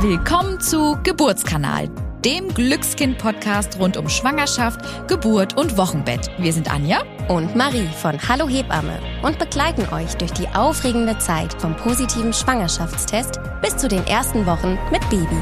Willkommen zu Geburtskanal, dem Glückskind-Podcast rund um Schwangerschaft, Geburt und Wochenbett. Wir sind Anja und Marie von Hallo Hebamme und begleiten euch durch die aufregende Zeit vom positiven Schwangerschaftstest bis zu den ersten Wochen mit Baby.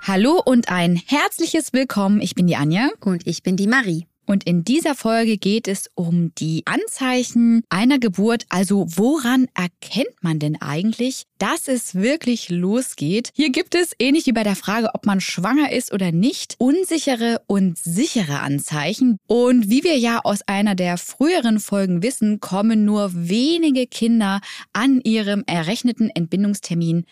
Hallo und ein herzliches Willkommen. Ich bin die Anja. Und ich bin die Marie. Und in dieser Folge geht es um die Anzeichen einer Geburt. Also woran erkennt man denn eigentlich, dass es wirklich losgeht? Hier gibt es, ähnlich wie bei der Frage, ob man schwanger ist oder nicht, unsichere und sichere Anzeichen. Und wie wir ja aus einer der früheren Folgen wissen, kommen nur wenige Kinder an ihrem errechneten Entbindungstermin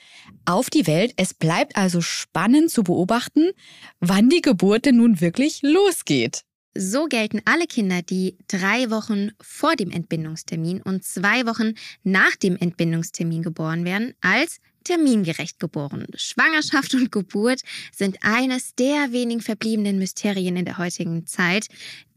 auf die Welt. Es bleibt also spannend zu beobachten, wann die Geburt denn nun wirklich losgeht. So gelten alle Kinder, die drei Wochen vor dem Entbindungstermin und zwei Wochen nach dem Entbindungstermin geboren werden, als termingerecht geboren. Schwangerschaft und Geburt sind eines der wenigen verbliebenen Mysterien in der heutigen Zeit,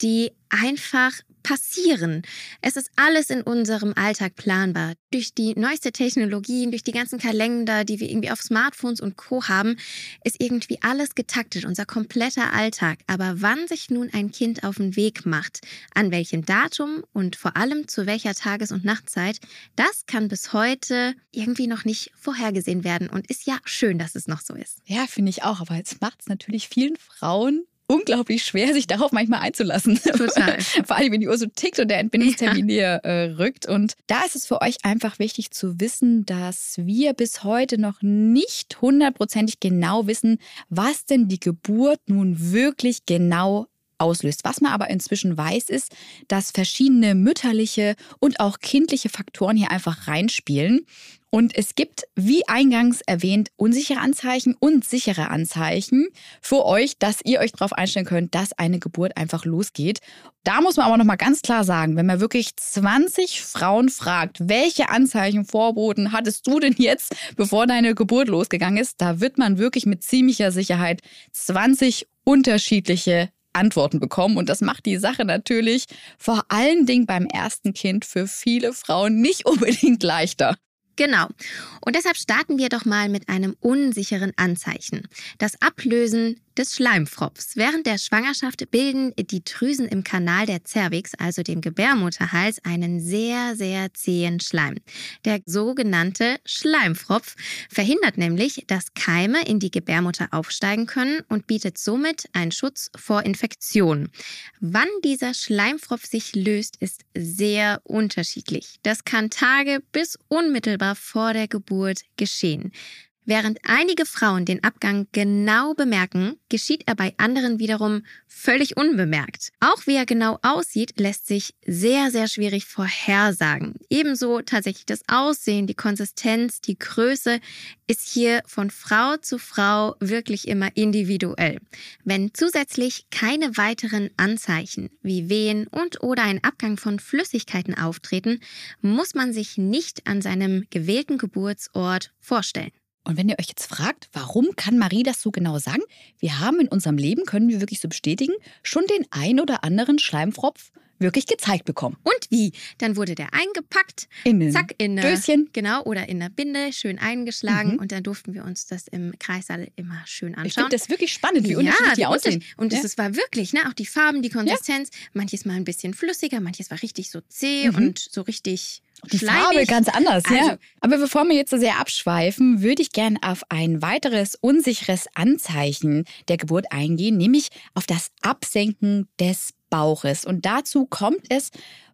die einfach passieren. Es ist alles in unserem Alltag planbar. Durch die neueste Technologien, durch die ganzen Kalender, die wir irgendwie auf Smartphones und Co haben, ist irgendwie alles getaktet, unser kompletter Alltag. Aber wann sich nun ein Kind auf den Weg macht, an welchem Datum und vor allem zu welcher Tages- und Nachtzeit, das kann bis heute irgendwie noch nicht vorhergesehen werden und ist ja schön, dass es noch so ist. Ja, finde ich auch. Aber jetzt macht es natürlich vielen Frauen unglaublich schwer, sich darauf manchmal einzulassen. Total. Vor allem, wenn die Uhr so tickt und der Entbindungstermin ja. äh, rückt. Und da ist es für euch einfach wichtig zu wissen, dass wir bis heute noch nicht hundertprozentig genau wissen, was denn die Geburt nun wirklich genau auslöst. Was man aber inzwischen weiß, ist, dass verschiedene mütterliche und auch kindliche Faktoren hier einfach reinspielen. Und es gibt, wie eingangs erwähnt, unsichere Anzeichen und sichere Anzeichen für euch, dass ihr euch darauf einstellen könnt, dass eine Geburt einfach losgeht. Da muss man aber nochmal ganz klar sagen, wenn man wirklich 20 Frauen fragt, welche Anzeichen, Vorboten hattest du denn jetzt, bevor deine Geburt losgegangen ist, da wird man wirklich mit ziemlicher Sicherheit 20 unterschiedliche Antworten bekommen. Und das macht die Sache natürlich vor allen Dingen beim ersten Kind für viele Frauen nicht unbedingt leichter. Genau. Und deshalb starten wir doch mal mit einem unsicheren Anzeichen. Das Ablösen des Schleimfropfs. Während der Schwangerschaft bilden die Drüsen im Kanal der Cervix, also dem Gebärmutterhals, einen sehr, sehr zähen Schleim. Der sogenannte Schleimfropf verhindert nämlich, dass Keime in die Gebärmutter aufsteigen können und bietet somit einen Schutz vor Infektionen. Wann dieser Schleimfropf sich löst, ist sehr unterschiedlich. Das kann Tage bis unmittelbar vor der Geburt geschehen. Während einige Frauen den Abgang genau bemerken, geschieht er bei anderen wiederum völlig unbemerkt. Auch wie er genau aussieht, lässt sich sehr, sehr schwierig vorhersagen. Ebenso tatsächlich das Aussehen, die Konsistenz, die Größe ist hier von Frau zu Frau wirklich immer individuell. Wenn zusätzlich keine weiteren Anzeichen wie Wehen und oder ein Abgang von Flüssigkeiten auftreten, muss man sich nicht an seinem gewählten Geburtsort vorstellen. Und wenn ihr euch jetzt fragt, warum kann Marie das so genau sagen? Wir haben in unserem Leben, können wir wirklich so bestätigen, schon den ein oder anderen Schleimfropf wirklich gezeigt bekommen. Und wie? Dann wurde der eingepackt, in zack, in eine Döschen. Genau, oder in der Binde, schön eingeschlagen. Mhm. Und dann durften wir uns das im Kreissaal immer schön anschauen. Ich finde das wirklich spannend, wie ja, unterschiedlich die aussehen. Und ja. es war wirklich, ne, auch die Farben, die Konsistenz, ja. manches mal ein bisschen flüssiger, manches war richtig so zäh mhm. und so richtig die Schleimig. Farbe ganz anders, also, ja. Aber bevor wir jetzt so sehr abschweifen, würde ich gerne auf ein weiteres unsicheres Anzeichen der Geburt eingehen, nämlich auf das Absenken des Bauches. Und dazu kommt es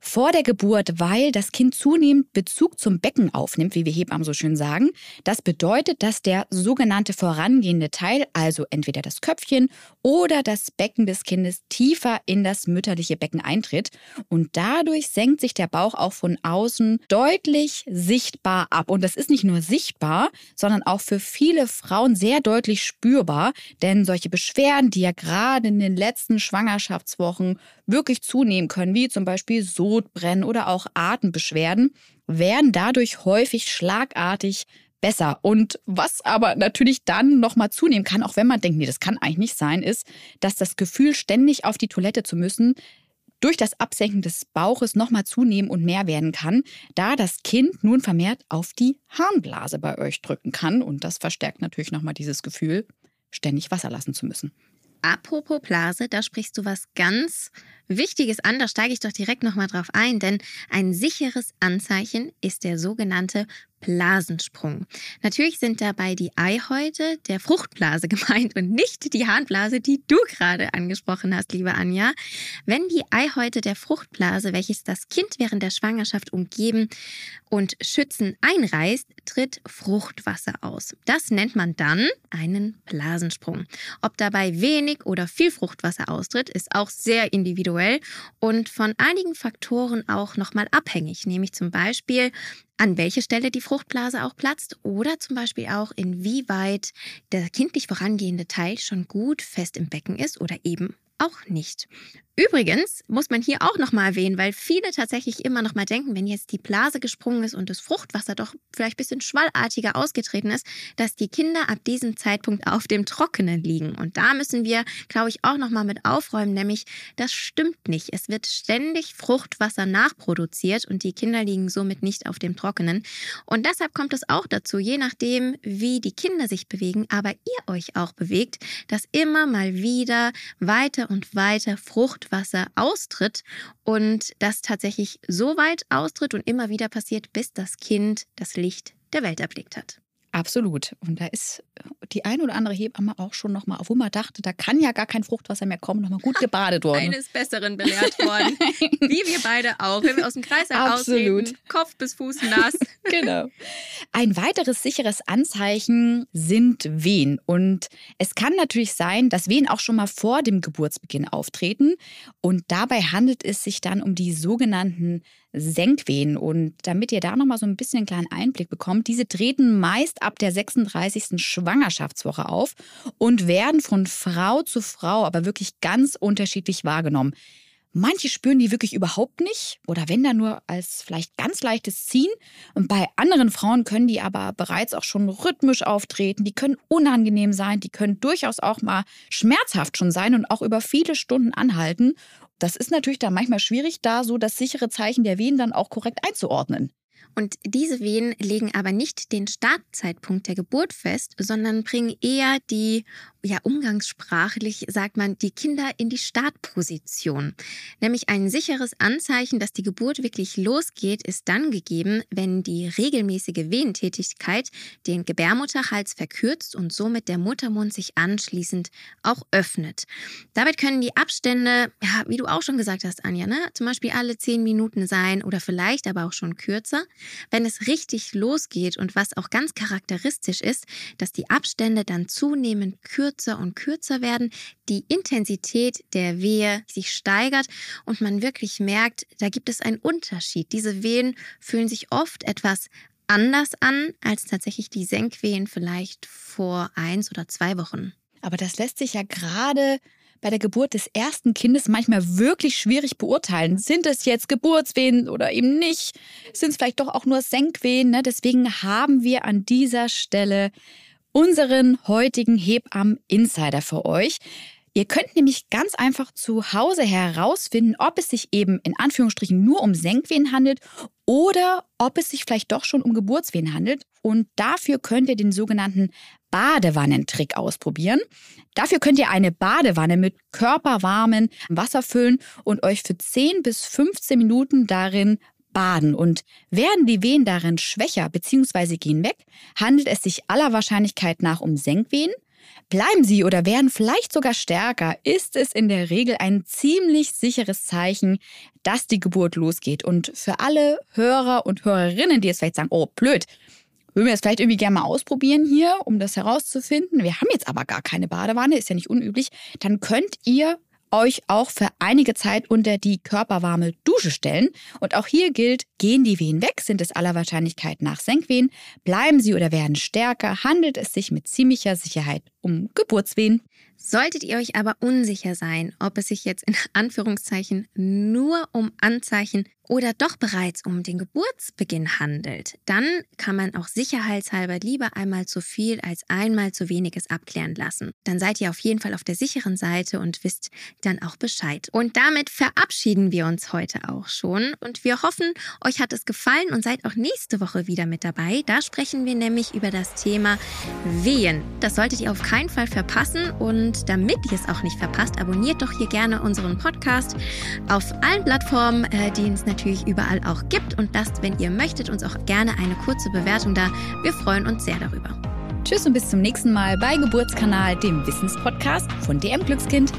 vor der Geburt, weil das Kind zunehmend Bezug zum Becken aufnimmt, wie wir Hebammen so schön sagen. Das bedeutet, dass der sogenannte vorangehende Teil, also entweder das Köpfchen oder das Becken des Kindes, tiefer in das mütterliche Becken eintritt. Und dadurch senkt sich der Bauch auch von außen deutlich sichtbar ab. Und das ist nicht nur sichtbar, sondern auch für viele Frauen sehr deutlich spürbar. Denn solche Beschwerden, die ja gerade in den letzten Schwangerschaftswochen wirklich zunehmen können, wie zum Beispiel Sodbrennen oder auch Atembeschwerden, werden dadurch häufig schlagartig besser. Und was aber natürlich dann nochmal zunehmen kann, auch wenn man denkt, nee, das kann eigentlich nicht sein, ist, dass das Gefühl, ständig auf die Toilette zu müssen, durch das Absenken des Bauches nochmal zunehmen und mehr werden kann, da das Kind nun vermehrt auf die Harnblase bei euch drücken kann. Und das verstärkt natürlich nochmal dieses Gefühl, ständig Wasser lassen zu müssen. Apropos Blase, da sprichst du was ganz Wichtiges an, da steige ich doch direkt nochmal drauf ein, denn ein sicheres Anzeichen ist der sogenannte Blasensprung. Natürlich sind dabei die Eihäute der Fruchtblase gemeint und nicht die Harnblase, die du gerade angesprochen hast, liebe Anja. Wenn die Eihäute der Fruchtblase, welches das Kind während der Schwangerschaft umgeben und schützen, einreißt, tritt Fruchtwasser aus. Das nennt man dann einen Blasensprung. Ob dabei wenig oder viel Fruchtwasser austritt, ist auch sehr individuell und von einigen Faktoren auch nochmal abhängig, nämlich zum Beispiel an welche Stelle die Fruchtblase auch platzt oder zum Beispiel auch inwieweit der kindlich vorangehende Teil schon gut fest im Becken ist oder eben auch nicht. Übrigens muss man hier auch nochmal erwähnen, weil viele tatsächlich immer nochmal denken, wenn jetzt die Blase gesprungen ist und das Fruchtwasser doch vielleicht ein bisschen schwallartiger ausgetreten ist, dass die Kinder ab diesem Zeitpunkt auf dem Trockenen liegen. Und da müssen wir, glaube ich, auch nochmal mit aufräumen, nämlich das stimmt nicht. Es wird ständig Fruchtwasser nachproduziert und die Kinder liegen somit nicht auf dem Trockenen. Und deshalb kommt es auch dazu, je nachdem, wie die Kinder sich bewegen, aber ihr euch auch bewegt, dass immer mal wieder weiter und weiter Frucht Fruchtwasser austritt und das tatsächlich so weit austritt und immer wieder passiert, bis das Kind das Licht der Welt erblickt hat. Absolut. Und da ist die ein oder andere Hebamme auch schon nochmal, wo man dachte, da kann ja gar kein Fruchtwasser mehr kommen, nochmal gut gebadet worden. Eines Besseren belehrt worden. Wie wir beide auch. Wenn wir aus dem Kreis Absolut. Ausreden, Kopf bis Fuß nass. genau. Ein weiteres sicheres Anzeichen sind Wehen. Und es kann natürlich sein, dass Wehen auch schon mal vor dem Geburtsbeginn auftreten. Und dabei handelt es sich dann um die sogenannten Senkwehen. Und damit ihr da nochmal so ein bisschen einen kleinen Einblick bekommt, diese treten meist ab der 36. Schwangerschaftswoche auf und werden von Frau zu Frau aber wirklich ganz unterschiedlich wahrgenommen. Manche spüren die wirklich überhaupt nicht oder wenn dann nur als vielleicht ganz leichtes Ziehen. Und bei anderen Frauen können die aber bereits auch schon rhythmisch auftreten. Die können unangenehm sein, die können durchaus auch mal schmerzhaft schon sein und auch über viele Stunden anhalten. Das ist natürlich dann manchmal schwierig, da so das sichere Zeichen der Wehen dann auch korrekt einzuordnen. Und diese Wehen legen aber nicht den Startzeitpunkt der Geburt fest, sondern bringen eher die ja, umgangssprachlich sagt man, die Kinder in die Startposition. Nämlich ein sicheres Anzeichen, dass die Geburt wirklich losgeht, ist dann gegeben, wenn die regelmäßige Wehentätigkeit den Gebärmutterhals verkürzt und somit der Muttermund sich anschließend auch öffnet. Damit können die Abstände, ja, wie du auch schon gesagt hast, Anja, ne, zum Beispiel alle zehn Minuten sein oder vielleicht aber auch schon kürzer. Wenn es richtig losgeht und was auch ganz charakteristisch ist, dass die Abstände dann zunehmend kürzer und kürzer werden, die Intensität der Wehe sich steigert und man wirklich merkt, da gibt es einen Unterschied. Diese Wehen fühlen sich oft etwas anders an als tatsächlich die Senkwehen vielleicht vor eins oder zwei Wochen. Aber das lässt sich ja gerade bei der Geburt des ersten Kindes manchmal wirklich schwierig beurteilen. Sind es jetzt Geburtswehen oder eben nicht? Sind es vielleicht doch auch nur Senkwehen? Ne? Deswegen haben wir an dieser Stelle unseren heutigen Hebammen-Insider für euch. Ihr könnt nämlich ganz einfach zu Hause herausfinden, ob es sich eben in Anführungsstrichen nur um Senkwehen handelt oder ob es sich vielleicht doch schon um Geburtswehen handelt. Und dafür könnt ihr den sogenannten Badewannentrick ausprobieren. Dafür könnt ihr eine Badewanne mit körperwarmem Wasser füllen und euch für 10 bis 15 Minuten darin baden und werden die Wehen darin schwächer bzw. gehen weg, handelt es sich aller Wahrscheinlichkeit nach um Senkwehen. Bleiben sie oder werden vielleicht sogar stärker, ist es in der Regel ein ziemlich sicheres Zeichen, dass die Geburt losgeht. Und für alle Hörer und Hörerinnen, die jetzt vielleicht sagen, oh blöd, würden wir das vielleicht irgendwie gerne mal ausprobieren hier, um das herauszufinden. Wir haben jetzt aber gar keine Badewanne, ist ja nicht unüblich. Dann könnt ihr euch auch für einige Zeit unter die körperwarme Dusche stellen. Und auch hier gilt, gehen die Wehen weg, sind es aller Wahrscheinlichkeit nach Senkwehen, bleiben sie oder werden stärker, handelt es sich mit ziemlicher Sicherheit um Geburtswehen. Solltet ihr euch aber unsicher sein, ob es sich jetzt in Anführungszeichen nur um Anzeichen oder doch bereits um den Geburtsbeginn handelt, dann kann man auch sicherheitshalber lieber einmal zu viel als einmal zu weniges abklären lassen. Dann seid ihr auf jeden Fall auf der sicheren Seite und wisst dann auch Bescheid. Und damit verabschieden wir uns heute auch schon und wir hoffen, euch hat es gefallen und seid auch nächste Woche wieder mit dabei. Da sprechen wir nämlich über das Thema Wehen. Das solltet ihr auf keinen Fall verpassen und damit ihr es auch nicht verpasst, abonniert doch hier gerne unseren Podcast auf allen Plattformen, äh, die es natürlich überall auch gibt und lasst, wenn ihr möchtet, uns auch gerne eine kurze Bewertung da. Wir freuen uns sehr darüber. Tschüss und bis zum nächsten Mal bei Geburtskanal, dem Wissenspodcast von DM Glückskind.